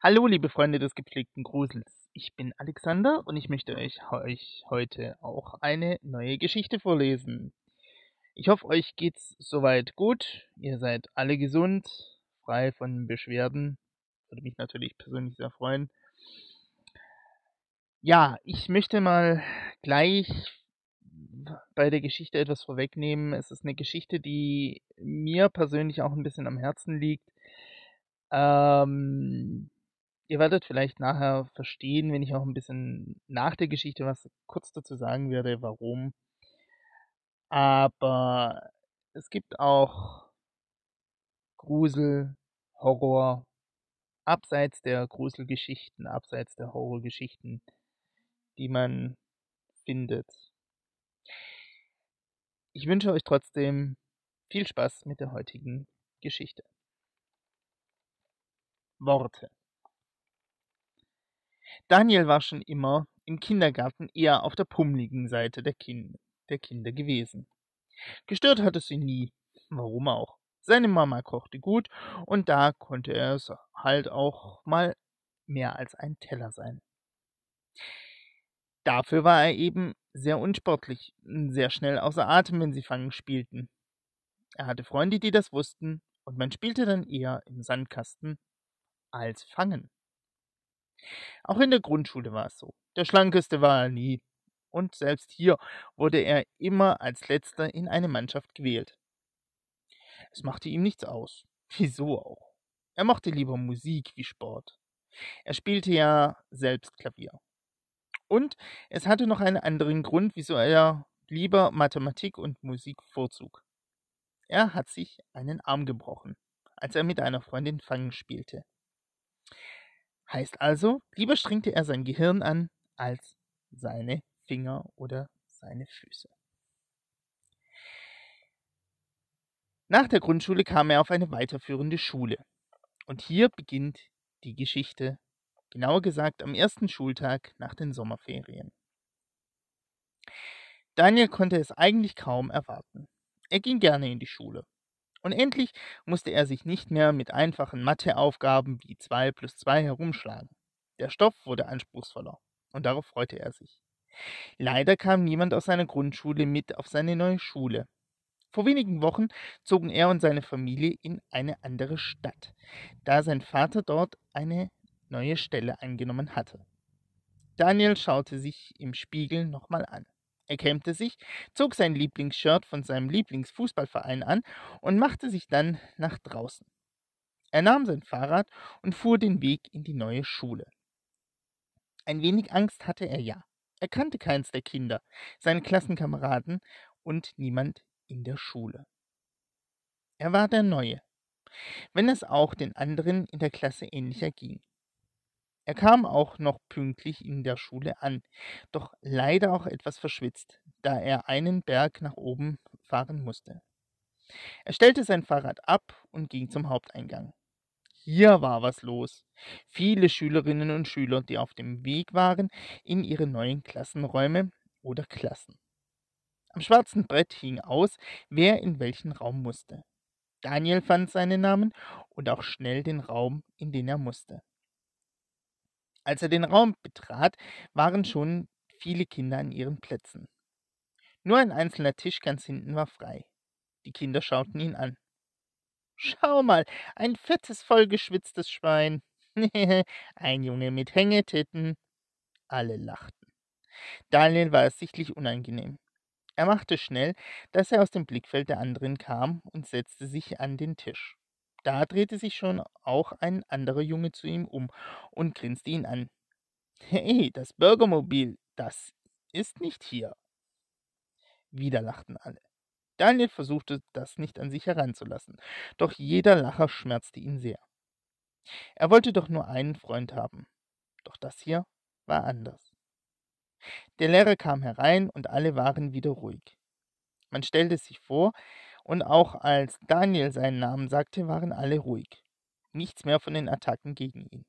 Hallo, liebe Freunde des gepflegten Grusels. Ich bin Alexander und ich möchte euch, euch heute auch eine neue Geschichte vorlesen. Ich hoffe, euch geht's soweit gut. Ihr seid alle gesund, frei von Beschwerden. Würde mich natürlich persönlich sehr freuen. Ja, ich möchte mal gleich bei der Geschichte etwas vorwegnehmen. Es ist eine Geschichte, die mir persönlich auch ein bisschen am Herzen liegt. Ähm, ihr werdet vielleicht nachher verstehen, wenn ich auch ein bisschen nach der Geschichte was kurz dazu sagen werde, warum. Aber es gibt auch Grusel, Horror, abseits der Gruselgeschichten, abseits der Horrorgeschichten, die man findet. Ich wünsche euch trotzdem viel Spaß mit der heutigen Geschichte. Worte. Daniel war schon immer im Kindergarten eher auf der pummeligen Seite der, kind der Kinder gewesen. Gestört hat es sie nie, warum auch. Seine Mama kochte gut und da konnte er es halt auch mal mehr als ein Teller sein. Dafür war er eben sehr unsportlich, sehr schnell außer Atem, wenn sie Fangen spielten. Er hatte Freunde, die das wussten, und man spielte dann eher im Sandkasten als Fangen. Auch in der Grundschule war es so. Der schlankeste war er nie, und selbst hier wurde er immer als letzter in eine Mannschaft gewählt. Es machte ihm nichts aus. Wieso auch? Er mochte lieber Musik wie Sport. Er spielte ja selbst Klavier. Und es hatte noch einen anderen Grund, wieso er lieber Mathematik und Musik vorzog. Er hat sich einen Arm gebrochen, als er mit einer Freundin Fangen spielte. Heißt also, lieber strengte er sein Gehirn an als seine Finger oder seine Füße. Nach der Grundschule kam er auf eine weiterführende Schule. Und hier beginnt die Geschichte genauer gesagt am ersten Schultag nach den Sommerferien. Daniel konnte es eigentlich kaum erwarten. Er ging gerne in die Schule. Und endlich musste er sich nicht mehr mit einfachen Matheaufgaben wie 2 plus 2 herumschlagen. Der Stoff wurde anspruchsvoller, und darauf freute er sich. Leider kam niemand aus seiner Grundschule mit auf seine neue Schule. Vor wenigen Wochen zogen er und seine Familie in eine andere Stadt, da sein Vater dort eine neue Stelle eingenommen hatte. Daniel schaute sich im Spiegel nochmal an. Er kämmte sich, zog sein Lieblingsshirt von seinem Lieblingsfußballverein an und machte sich dann nach draußen. Er nahm sein Fahrrad und fuhr den Weg in die neue Schule. Ein wenig Angst hatte er ja. Er kannte keins der Kinder, seine Klassenkameraden und niemand in der Schule. Er war der Neue, wenn es auch den anderen in der Klasse ähnlicher ging. Er kam auch noch pünktlich in der Schule an, doch leider auch etwas verschwitzt, da er einen Berg nach oben fahren musste. Er stellte sein Fahrrad ab und ging zum Haupteingang. Hier war was los. Viele Schülerinnen und Schüler, die auf dem Weg waren in ihre neuen Klassenräume oder Klassen. Am schwarzen Brett hing aus, wer in welchen Raum musste. Daniel fand seinen Namen und auch schnell den Raum, in den er musste. Als er den Raum betrat, waren schon viele Kinder an ihren Plätzen. Nur ein einzelner Tisch ganz hinten war frei. Die Kinder schauten ihn an. Schau mal, ein fettes, vollgeschwitztes Schwein. ein Junge mit Hängetitten. Alle lachten. Daniel war es sichtlich unangenehm. Er machte schnell, dass er aus dem Blickfeld der anderen kam und setzte sich an den Tisch. Da drehte sich schon auch ein anderer Junge zu ihm um und grinste ihn an. Hey, das Bürgermobil, das ist nicht hier. Wieder lachten alle. Daniel versuchte, das nicht an sich heranzulassen, doch jeder Lacher schmerzte ihn sehr. Er wollte doch nur einen Freund haben, doch das hier war anders. Der Lehrer kam herein und alle waren wieder ruhig. Man stellte sich vor, und auch als Daniel seinen Namen sagte, waren alle ruhig. Nichts mehr von den Attacken gegen ihn.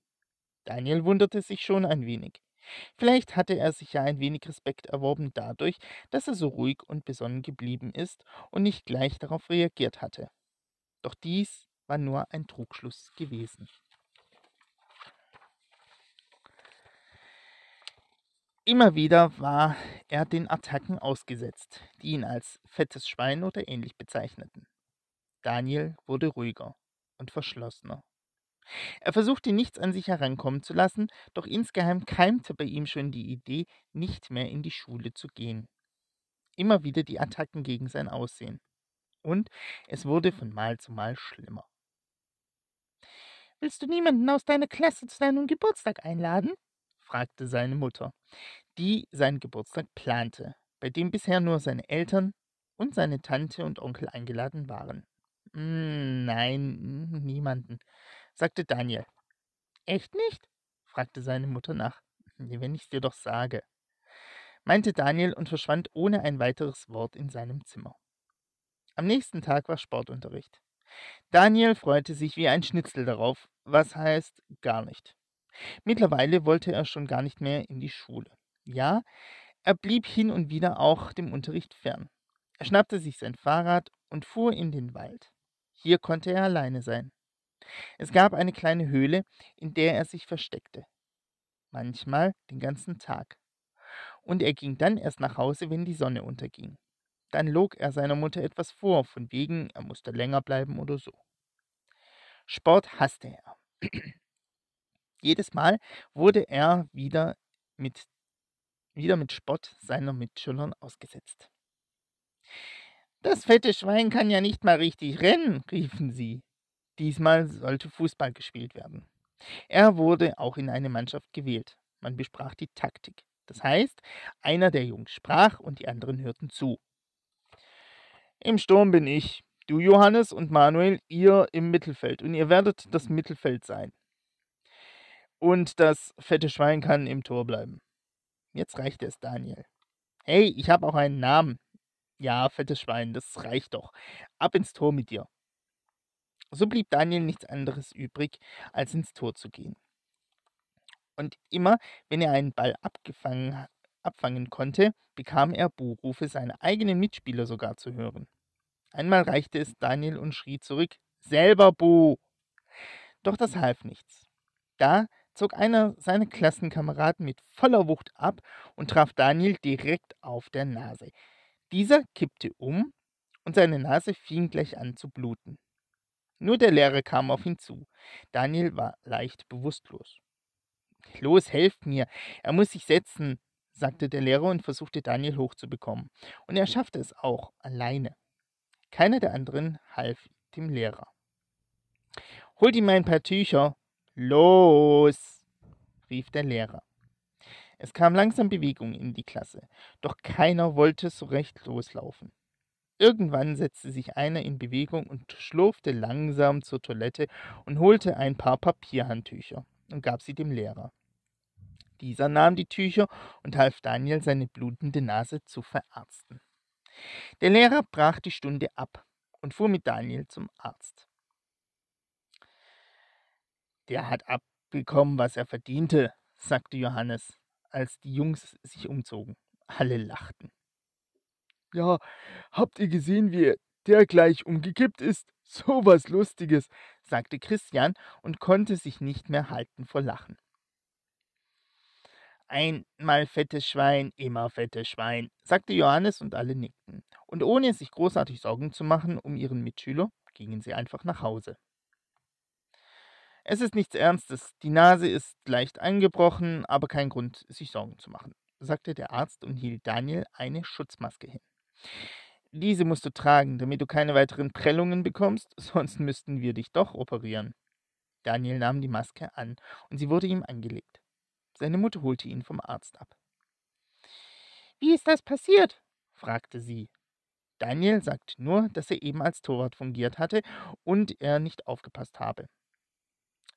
Daniel wunderte sich schon ein wenig. Vielleicht hatte er sich ja ein wenig Respekt erworben dadurch, dass er so ruhig und besonnen geblieben ist und nicht gleich darauf reagiert hatte. Doch dies war nur ein Trugschluss gewesen. Immer wieder war er den Attacken ausgesetzt, die ihn als fettes Schwein oder ähnlich bezeichneten. Daniel wurde ruhiger und verschlossener. Er versuchte nichts an sich herankommen zu lassen, doch insgeheim keimte bei ihm schon die Idee, nicht mehr in die Schule zu gehen. Immer wieder die Attacken gegen sein Aussehen. Und es wurde von Mal zu Mal schlimmer. Willst du niemanden aus deiner Klasse zu deinem Geburtstag einladen? Fragte seine Mutter, die seinen Geburtstag plante, bei dem bisher nur seine Eltern und seine Tante und Onkel eingeladen waren. Hm, nein, niemanden, sagte Daniel. Echt nicht? fragte seine Mutter nach. Wenn ich's dir doch sage, meinte Daniel und verschwand ohne ein weiteres Wort in seinem Zimmer. Am nächsten Tag war Sportunterricht. Daniel freute sich wie ein Schnitzel darauf, was heißt gar nicht. Mittlerweile wollte er schon gar nicht mehr in die Schule. Ja, er blieb hin und wieder auch dem Unterricht fern. Er schnappte sich sein Fahrrad und fuhr in den Wald. Hier konnte er alleine sein. Es gab eine kleine Höhle, in der er sich versteckte. Manchmal den ganzen Tag. Und er ging dann erst nach Hause, wenn die Sonne unterging. Dann log er seiner Mutter etwas vor, von wegen, er musste länger bleiben oder so. Sport hasste er. Jedes Mal wurde er wieder mit, wieder mit Spott seiner Mitschülern ausgesetzt. Das fette Schwein kann ja nicht mal richtig rennen, riefen sie. Diesmal sollte Fußball gespielt werden. Er wurde auch in eine Mannschaft gewählt. Man besprach die Taktik. Das heißt, einer der Jungs sprach und die anderen hörten zu. Im Sturm bin ich, du Johannes und Manuel, ihr im Mittelfeld und ihr werdet das Mittelfeld sein. Und das fette Schwein kann im Tor bleiben. Jetzt reicht es, Daniel. Hey, ich habe auch einen Namen. Ja, fettes Schwein, das reicht doch. Ab ins Tor mit dir. So blieb Daniel nichts anderes übrig, als ins Tor zu gehen. Und immer, wenn er einen Ball abgefangen, abfangen konnte, bekam er Buhrufe seiner eigenen Mitspieler sogar zu hören. Einmal reichte es Daniel und schrie zurück, selber Buh! Doch das half nichts. Da zog einer seiner Klassenkameraden mit voller Wucht ab und traf Daniel direkt auf der Nase. Dieser kippte um und seine Nase fing gleich an zu bluten. Nur der Lehrer kam auf ihn zu. Daniel war leicht bewusstlos. Los, helft mir, er muss sich setzen, sagte der Lehrer und versuchte Daniel hochzubekommen. Und er schaffte es auch, alleine. Keiner der anderen half dem Lehrer. Holt ihm ein paar Tücher. Los, rief der Lehrer. Es kam langsam Bewegung in die Klasse, doch keiner wollte so recht loslaufen. Irgendwann setzte sich einer in Bewegung und schlurfte langsam zur Toilette und holte ein paar Papierhandtücher und gab sie dem Lehrer. Dieser nahm die Tücher und half Daniel, seine blutende Nase zu verarzten. Der Lehrer brach die Stunde ab und fuhr mit Daniel zum Arzt. Der hat abbekommen, was er verdiente, sagte Johannes, als die Jungs sich umzogen. Alle lachten. Ja, habt ihr gesehen, wie der gleich umgekippt ist? So was Lustiges, sagte Christian und konnte sich nicht mehr halten vor Lachen. Einmal fettes Schwein, immer fettes Schwein, sagte Johannes und alle nickten. Und ohne sich großartig Sorgen zu machen um ihren Mitschüler, gingen sie einfach nach Hause. Es ist nichts Ernstes, die Nase ist leicht eingebrochen, aber kein Grund, sich Sorgen zu machen, sagte der Arzt und hielt Daniel eine Schutzmaske hin. Diese musst du tragen, damit du keine weiteren Prellungen bekommst, sonst müssten wir dich doch operieren. Daniel nahm die Maske an und sie wurde ihm angelegt. Seine Mutter holte ihn vom Arzt ab. Wie ist das passiert? fragte sie. Daniel sagte nur, dass er eben als Torwart fungiert hatte und er nicht aufgepasst habe.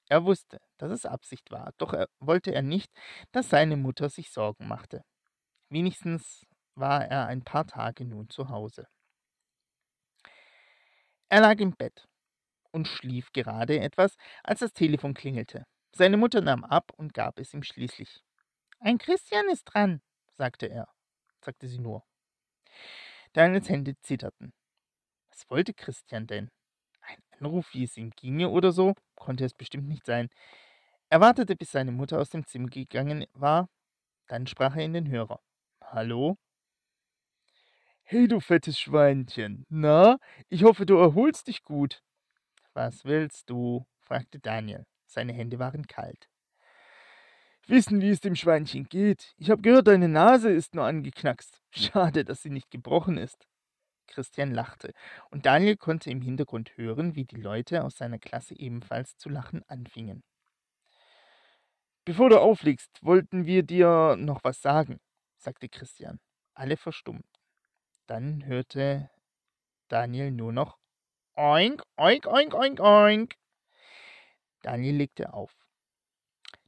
Er wusste, dass es Absicht war, doch er wollte er nicht, dass seine Mutter sich Sorgen machte. Wenigstens war er ein paar Tage nun zu Hause. Er lag im Bett und schlief gerade etwas, als das Telefon klingelte. Seine Mutter nahm ab und gab es ihm schließlich. Ein Christian ist dran, sagte er, sagte sie nur. Daniels Hände zitterten. Was wollte Christian denn? Ein Anruf, wie es ihm ginge oder so, konnte es bestimmt nicht sein. Er wartete, bis seine Mutter aus dem Zimmer gegangen war Dann sprach er in den Hörer. Hallo? Hey, du fettes Schweinchen. Na, ich hoffe, du erholst dich gut. Was willst du? fragte Daniel. Seine Hände waren kalt. Wissen, wie es dem Schweinchen geht. Ich habe gehört, deine Nase ist nur angeknackst. Schade, dass sie nicht gebrochen ist. Christian lachte, und Daniel konnte im Hintergrund hören, wie die Leute aus seiner Klasse ebenfalls zu lachen anfingen. Bevor du auflegst, wollten wir dir noch was sagen, sagte Christian. Alle verstummten. Dann hörte Daniel nur noch Oink, oink, oink, oink, oink. Daniel legte auf.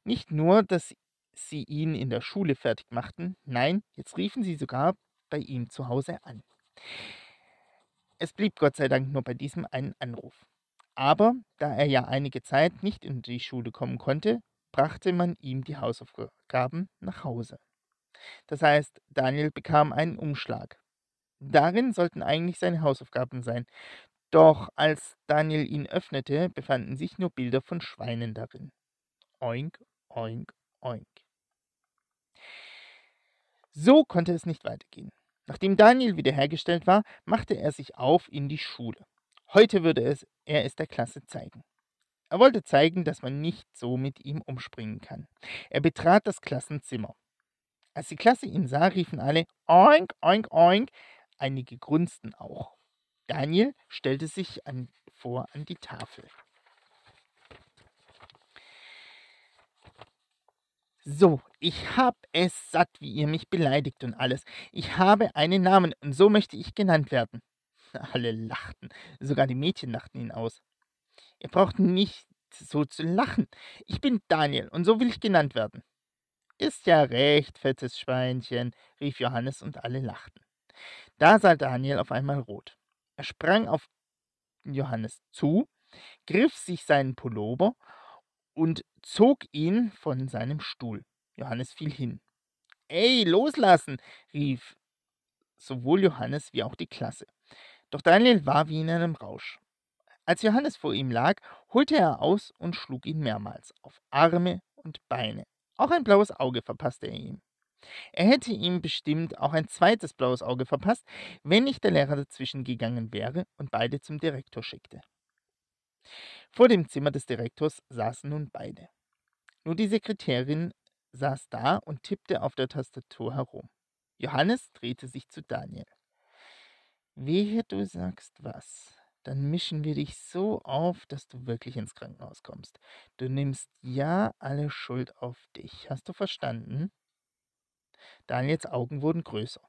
Nicht nur, dass sie ihn in der Schule fertig machten, nein, jetzt riefen sie sogar bei ihm zu Hause an. Es blieb Gott sei Dank nur bei diesem einen Anruf. Aber da er ja einige Zeit nicht in die Schule kommen konnte, brachte man ihm die Hausaufgaben nach Hause. Das heißt, Daniel bekam einen Umschlag. Darin sollten eigentlich seine Hausaufgaben sein, doch als Daniel ihn öffnete, befanden sich nur Bilder von Schweinen darin. Oink, oink, oink. So konnte es nicht weitergehen. Nachdem Daniel wiederhergestellt war, machte er sich auf in die Schule. Heute würde es, er es der Klasse zeigen. Er wollte zeigen, dass man nicht so mit ihm umspringen kann. Er betrat das Klassenzimmer. Als die Klasse ihn sah, riefen alle Oink, Oink, Oink. Einige grunzten auch. Daniel stellte sich an, vor an die Tafel. So, ich hab es satt, wie ihr mich beleidigt und alles. Ich habe einen Namen und so möchte ich genannt werden. Alle lachten, sogar die Mädchen lachten ihn aus. Ihr braucht nicht so zu lachen. Ich bin Daniel und so will ich genannt werden. Ist ja recht, fettes Schweinchen, rief Johannes und alle lachten. Da sah Daniel auf einmal rot. Er sprang auf Johannes zu, griff sich seinen Pullover und zog ihn von seinem Stuhl. Johannes fiel hin. Ey, loslassen! rief sowohl Johannes wie auch die Klasse. Doch Daniel war wie in einem Rausch. Als Johannes vor ihm lag, holte er aus und schlug ihn mehrmals auf Arme und Beine. Auch ein blaues Auge verpasste er ihm. Er hätte ihm bestimmt auch ein zweites blaues Auge verpasst, wenn nicht der Lehrer dazwischen gegangen wäre und beide zum Direktor schickte. Vor dem Zimmer des Direktors saßen nun beide. Nur die Sekretärin saß da und tippte auf der Tastatur herum. Johannes drehte sich zu Daniel. Wehe, du sagst was. Dann mischen wir dich so auf, dass du wirklich ins Krankenhaus kommst. Du nimmst ja alle Schuld auf dich. Hast du verstanden? Daniels Augen wurden größer.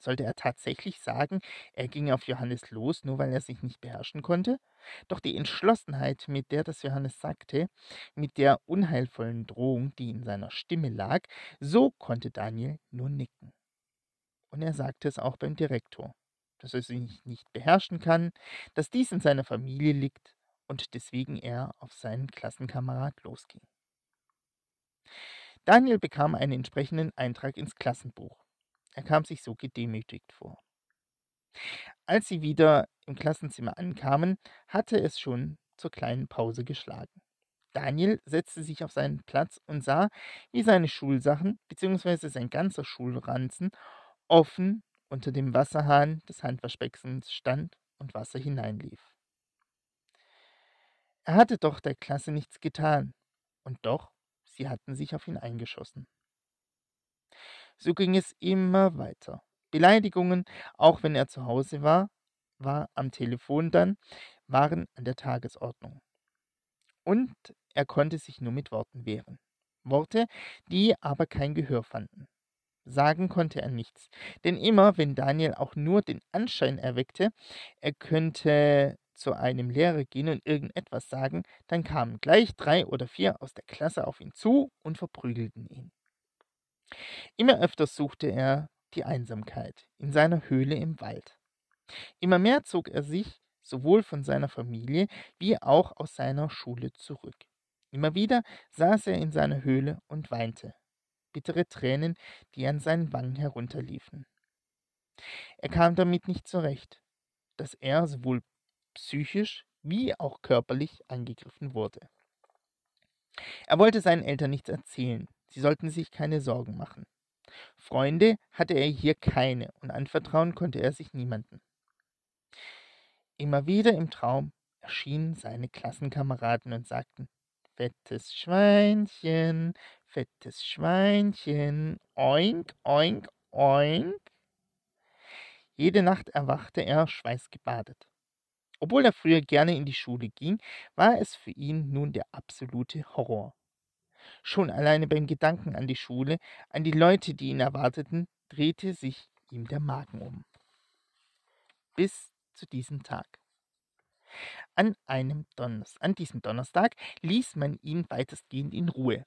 Sollte er tatsächlich sagen, er ging auf Johannes los, nur weil er sich nicht beherrschen konnte? Doch die Entschlossenheit, mit der das Johannes sagte, mit der unheilvollen Drohung, die in seiner Stimme lag, so konnte Daniel nur nicken. Und er sagte es auch beim Direktor, dass er sich nicht beherrschen kann, dass dies in seiner Familie liegt und deswegen er auf seinen Klassenkamerad losging. Daniel bekam einen entsprechenden Eintrag ins Klassenbuch. Er kam sich so gedemütigt vor. Als sie wieder im Klassenzimmer ankamen, hatte es schon zur kleinen Pause geschlagen. Daniel setzte sich auf seinen Platz und sah, wie seine Schulsachen bzw. sein ganzer Schulranzen offen unter dem Wasserhahn des Handwaschbeckens stand und Wasser hineinlief. Er hatte doch der Klasse nichts getan, und doch, sie hatten sich auf ihn eingeschossen. So ging es immer weiter. Beleidigungen, auch wenn er zu Hause war, war am Telefon dann, waren an der Tagesordnung. Und er konnte sich nur mit Worten wehren. Worte, die aber kein Gehör fanden. Sagen konnte er nichts, denn immer, wenn Daniel auch nur den Anschein erweckte, er könnte zu einem Lehrer gehen und irgendetwas sagen, dann kamen gleich drei oder vier aus der Klasse auf ihn zu und verprügelten ihn. Immer öfters suchte er die Einsamkeit in seiner Höhle im Wald. Immer mehr zog er sich sowohl von seiner Familie wie auch aus seiner Schule zurück. Immer wieder saß er in seiner Höhle und weinte, bittere Tränen, die an seinen Wangen herunterliefen. Er kam damit nicht zurecht, dass er sowohl psychisch wie auch körperlich angegriffen wurde. Er wollte seinen Eltern nichts erzählen, Sie sollten sich keine Sorgen machen. Freunde hatte er hier keine und anvertrauen konnte er sich niemanden. Immer wieder im Traum erschienen seine Klassenkameraden und sagten, fettes Schweinchen, fettes Schweinchen, oink, oink, oink. Jede Nacht erwachte er schweißgebadet. Obwohl er früher gerne in die Schule ging, war es für ihn nun der absolute Horror. Schon alleine beim Gedanken an die Schule, an die Leute, die ihn erwarteten, drehte sich ihm der Magen um. Bis zu diesem Tag. An einem Donners an diesem Donnerstag ließ man ihn weitestgehend in Ruhe.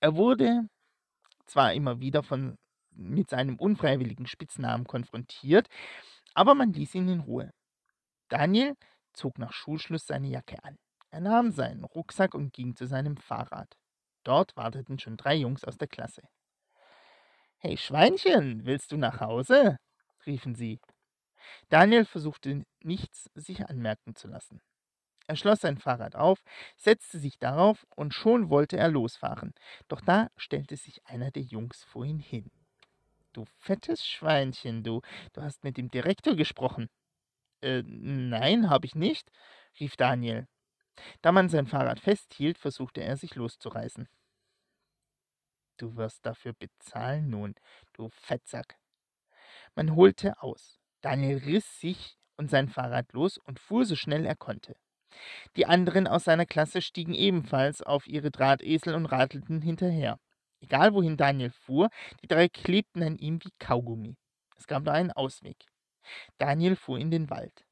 Er wurde zwar immer wieder von mit seinem unfreiwilligen Spitznamen konfrontiert, aber man ließ ihn in Ruhe. Daniel zog nach Schulschluss seine Jacke an. Er nahm seinen Rucksack und ging zu seinem Fahrrad. Dort warteten schon drei Jungs aus der Klasse. Hey Schweinchen, willst du nach Hause? riefen sie. Daniel versuchte nichts sich anmerken zu lassen. Er schloss sein Fahrrad auf, setzte sich darauf und schon wollte er losfahren. Doch da stellte sich einer der Jungs vor ihn hin. Du fettes Schweinchen, du, du hast mit dem Direktor gesprochen. Äh, nein, habe ich nicht, rief Daniel. Da man sein Fahrrad festhielt, versuchte er sich loszureißen. Du wirst dafür bezahlen nun, du Fettsack. Man holte aus. Daniel riss sich und sein Fahrrad los und fuhr so schnell er konnte. Die anderen aus seiner Klasse stiegen ebenfalls auf ihre Drahtesel und radelten hinterher. Egal wohin Daniel fuhr, die drei klebten an ihm wie Kaugummi. Es gab nur einen Ausweg. Daniel fuhr in den Wald.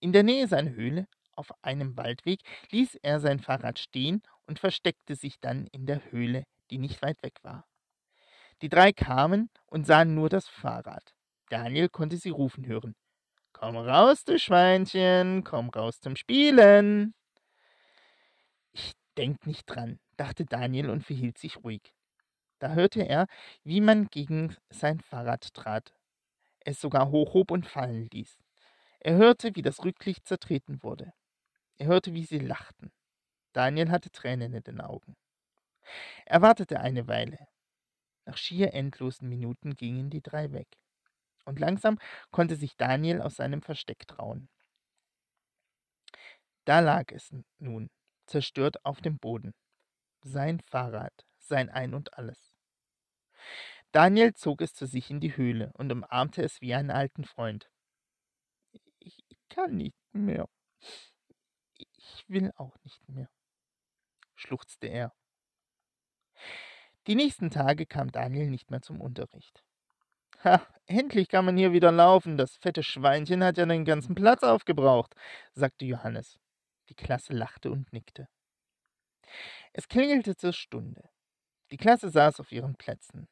In der Nähe seiner Höhle, auf einem Waldweg, ließ er sein Fahrrad stehen und versteckte sich dann in der Höhle, die nicht weit weg war. Die drei kamen und sahen nur das Fahrrad. Daniel konnte sie rufen hören. Komm raus, du Schweinchen, komm raus zum Spielen. Ich denk nicht dran, dachte Daniel und verhielt sich ruhig. Da hörte er, wie man gegen sein Fahrrad trat es sogar hochhob und fallen ließ. Er hörte, wie das Rücklicht zertreten wurde. Er hörte, wie sie lachten. Daniel hatte Tränen in den Augen. Er wartete eine Weile. Nach schier endlosen Minuten gingen die drei weg. Und langsam konnte sich Daniel aus seinem Versteck trauen. Da lag es nun, zerstört auf dem Boden. Sein Fahrrad, sein Ein und alles. Daniel zog es zu sich in die Höhle und umarmte es wie einen alten Freund. Ich kann nicht mehr. Ich will auch nicht mehr, schluchzte er. Die nächsten Tage kam Daniel nicht mehr zum Unterricht. Ha, endlich kann man hier wieder laufen. Das fette Schweinchen hat ja den ganzen Platz aufgebraucht, sagte Johannes. Die Klasse lachte und nickte. Es klingelte zur Stunde. Die Klasse saß auf ihren Plätzen.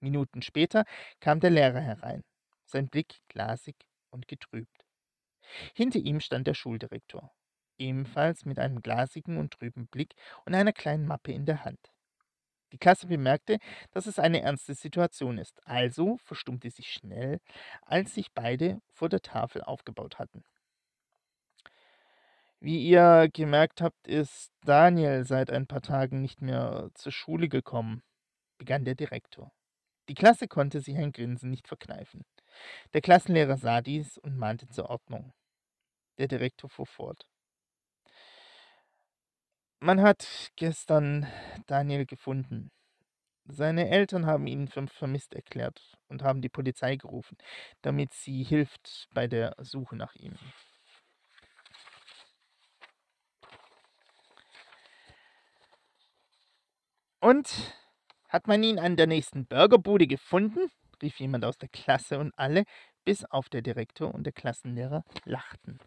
Minuten später kam der Lehrer herein, sein Blick glasig und getrübt. Hinter ihm stand der Schuldirektor, ebenfalls mit einem glasigen und trüben Blick und einer kleinen Mappe in der Hand. Die Klasse bemerkte, dass es eine ernste Situation ist, also verstummte sie schnell, als sich beide vor der Tafel aufgebaut hatten. Wie ihr gemerkt habt, ist Daniel seit ein paar Tagen nicht mehr zur Schule gekommen, begann der Direktor. Die Klasse konnte sich ein Grinsen nicht verkneifen. Der Klassenlehrer sah dies und mahnte zur Ordnung. Der Direktor fuhr fort. Man hat gestern Daniel gefunden. Seine Eltern haben ihn für vermisst erklärt und haben die Polizei gerufen, damit sie hilft bei der Suche nach ihm. Und hat man ihn an der nächsten Burgerbude gefunden? rief jemand aus der Klasse und alle, bis auf der Direktor und der Klassenlehrer, lachten.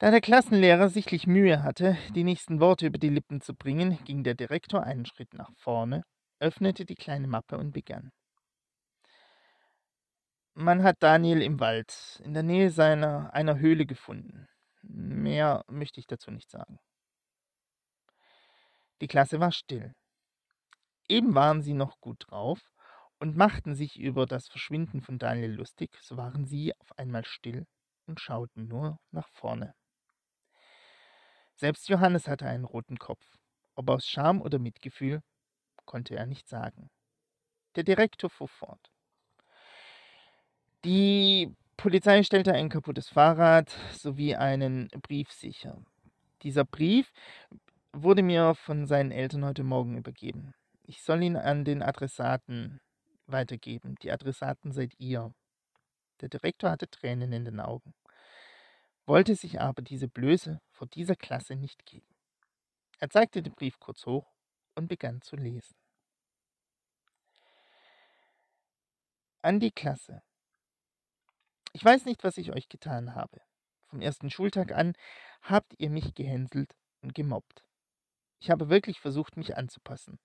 Da der Klassenlehrer sichtlich Mühe hatte, die nächsten Worte über die Lippen zu bringen, ging der Direktor einen Schritt nach vorne, öffnete die kleine Mappe und begann. Man hat Daniel im Wald, in der Nähe seiner einer Höhle gefunden. Mehr möchte ich dazu nicht sagen. Die Klasse war still. Eben waren sie noch gut drauf und machten sich über das Verschwinden von Daniel lustig, so waren sie auf einmal still und schauten nur nach vorne. Selbst Johannes hatte einen roten Kopf. Ob aus Scham oder Mitgefühl, konnte er nicht sagen. Der Direktor fuhr fort. Die Polizei stellte ein kaputtes Fahrrad sowie einen Brief sicher. Dieser Brief wurde mir von seinen Eltern heute Morgen übergeben. Ich soll ihn an den Adressaten weitergeben. Die Adressaten seid ihr. Der Direktor hatte Tränen in den Augen, wollte sich aber diese Blöße vor dieser Klasse nicht geben. Er zeigte den Brief kurz hoch und begann zu lesen. An die Klasse. Ich weiß nicht, was ich euch getan habe. Vom ersten Schultag an habt ihr mich gehänselt und gemobbt. Ich habe wirklich versucht, mich anzupassen,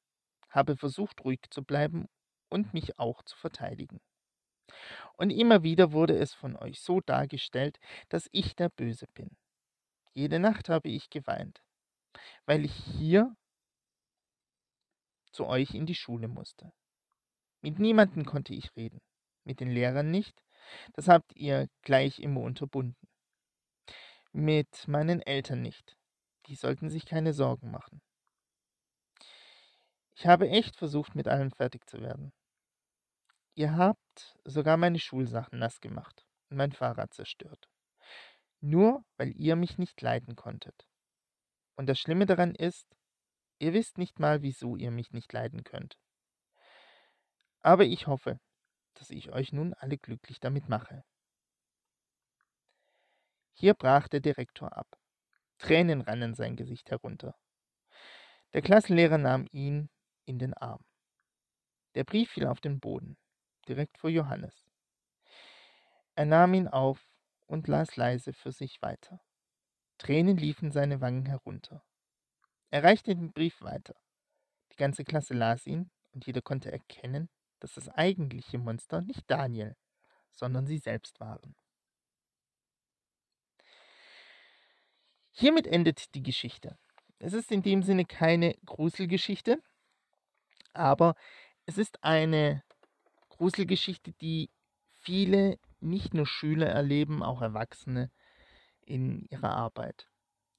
habe versucht, ruhig zu bleiben und mich auch zu verteidigen. Und immer wieder wurde es von euch so dargestellt, dass ich der Böse bin. Jede Nacht habe ich geweint, weil ich hier zu euch in die Schule musste. Mit niemandem konnte ich reden, mit den Lehrern nicht, das habt ihr gleich immer unterbunden. Mit meinen Eltern nicht, die sollten sich keine Sorgen machen. Ich habe echt versucht, mit allem fertig zu werden. Ihr habt sogar meine Schulsachen nass gemacht und mein Fahrrad zerstört. Nur weil ihr mich nicht leiden konntet. Und das Schlimme daran ist, ihr wisst nicht mal, wieso ihr mich nicht leiden könnt. Aber ich hoffe, dass ich euch nun alle glücklich damit mache. Hier brach der Direktor ab. Tränen rannen sein Gesicht herunter. Der Klassenlehrer nahm ihn in den Arm. Der Brief fiel auf den Boden, direkt vor Johannes. Er nahm ihn auf und las leise für sich weiter. Tränen liefen seine Wangen herunter. Er reichte den Brief weiter. Die ganze Klasse las ihn und jeder konnte erkennen, dass das eigentliche Monster nicht Daniel, sondern sie selbst waren. Hiermit endet die Geschichte. Es ist in dem Sinne keine Gruselgeschichte, aber es ist eine Gruselgeschichte, die viele, nicht nur Schüler erleben, auch Erwachsene in ihrer Arbeit.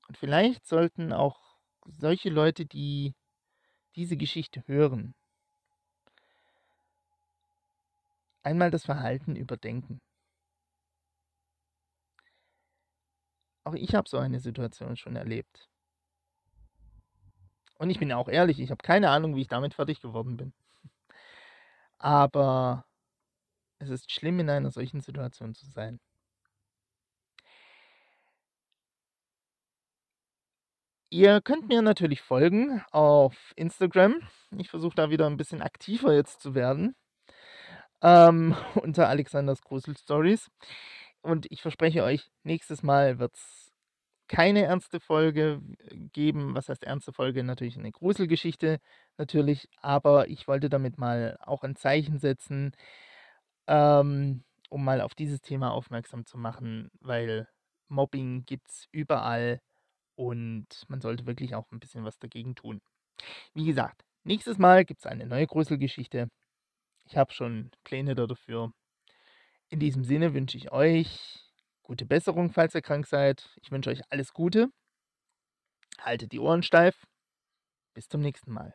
Und vielleicht sollten auch solche Leute, die diese Geschichte hören, einmal das Verhalten überdenken. Auch ich habe so eine Situation schon erlebt. Und ich bin auch ehrlich, ich habe keine Ahnung, wie ich damit fertig geworden bin. Aber es ist schlimm, in einer solchen Situation zu sein. Ihr könnt mir natürlich folgen auf Instagram. Ich versuche da wieder ein bisschen aktiver jetzt zu werden. Ähm, unter Alexanders Grusel Stories. Und ich verspreche euch, nächstes Mal wird es keine ernste Folge geben. Was heißt ernste Folge? Natürlich eine Gruselgeschichte, natürlich. Aber ich wollte damit mal auch ein Zeichen setzen, ähm, um mal auf dieses Thema aufmerksam zu machen, weil Mobbing gibt es überall und man sollte wirklich auch ein bisschen was dagegen tun. Wie gesagt, nächstes Mal gibt es eine neue Gruselgeschichte. Ich habe schon Pläne dafür. In diesem Sinne wünsche ich euch gute Besserung, falls ihr krank seid. Ich wünsche euch alles Gute. Haltet die Ohren steif. Bis zum nächsten Mal.